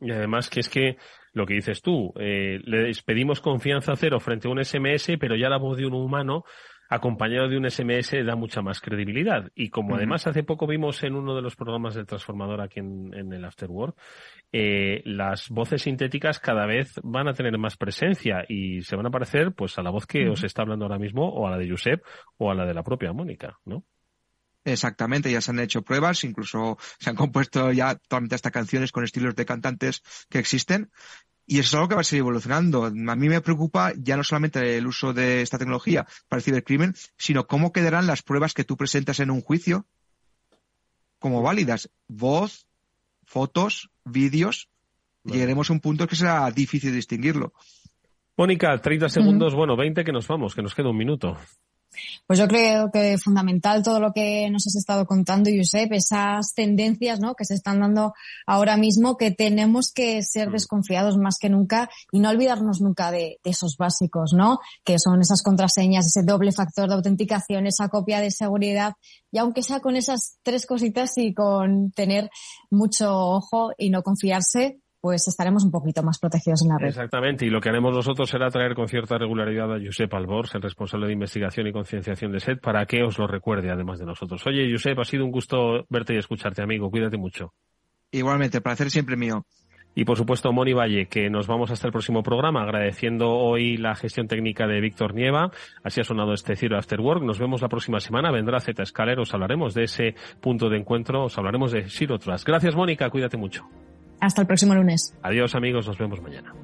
Y además que es que lo que dices tú, eh, les pedimos confianza cero frente a un SMS, pero ya la voz de un humano acompañado de un SMS da mucha más credibilidad. Y como además hace poco vimos en uno de los programas del transformador aquí en, el Afterworld, eh, las voces sintéticas cada vez van a tener más presencia y se van a parecer pues a la voz que os está hablando ahora mismo o a la de Josep o a la de la propia Mónica, ¿no? Exactamente, ya se han hecho pruebas, incluso se han compuesto ya totalmente hasta canciones con estilos de cantantes que existen. Y eso es algo que va a seguir evolucionando. A mí me preocupa ya no solamente el uso de esta tecnología para el cibercrimen, sino cómo quedarán las pruebas que tú presentas en un juicio como válidas. Voz, fotos, vídeos. Llegaremos a un punto que será difícil distinguirlo. Mónica, 30 segundos, bueno, 20 que nos vamos, que nos queda un minuto. Pues yo creo que es fundamental todo lo que nos has estado contando, Josep, esas tendencias ¿no? que se están dando ahora mismo, que tenemos que ser mm. desconfiados más que nunca y no olvidarnos nunca de, esos básicos, ¿no? Que son esas contraseñas, ese doble factor de autenticación, esa copia de seguridad. Y aunque sea con esas tres cositas y con tener mucho ojo y no confiarse, pues estaremos un poquito más protegidos en la red. Exactamente, y lo que haremos nosotros será traer con cierta regularidad a Josep Albors, el responsable de investigación y concienciación de SED, para que os lo recuerde además de nosotros. Oye, Josep, ha sido un gusto verte y escucharte, amigo. Cuídate mucho. Igualmente, el placer siempre mío. Y por supuesto, Moni Valle, que nos vamos hasta el próximo programa, agradeciendo hoy la gestión técnica de Víctor Nieva. Así ha sonado este Ciro After Work. Nos vemos la próxima semana. Vendrá Z Escaler, os hablaremos de ese punto de encuentro, os hablaremos de Zero Trust. Gracias, Mónica, cuídate mucho. Hasta el próximo lunes. Adiós amigos, nos vemos mañana.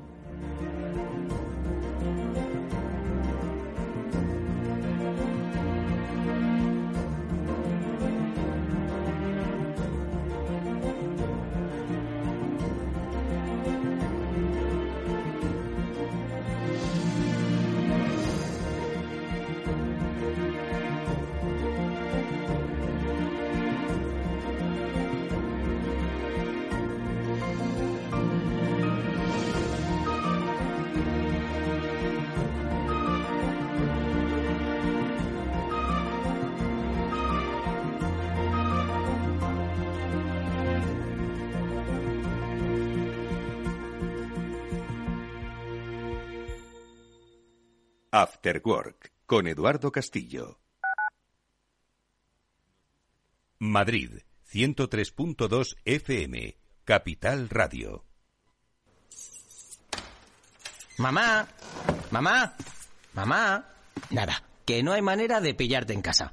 After Work con Eduardo Castillo. Madrid, 103.2 FM, Capital Radio. Mamá, mamá, mamá. Nada, que no hay manera de pillarte en casa.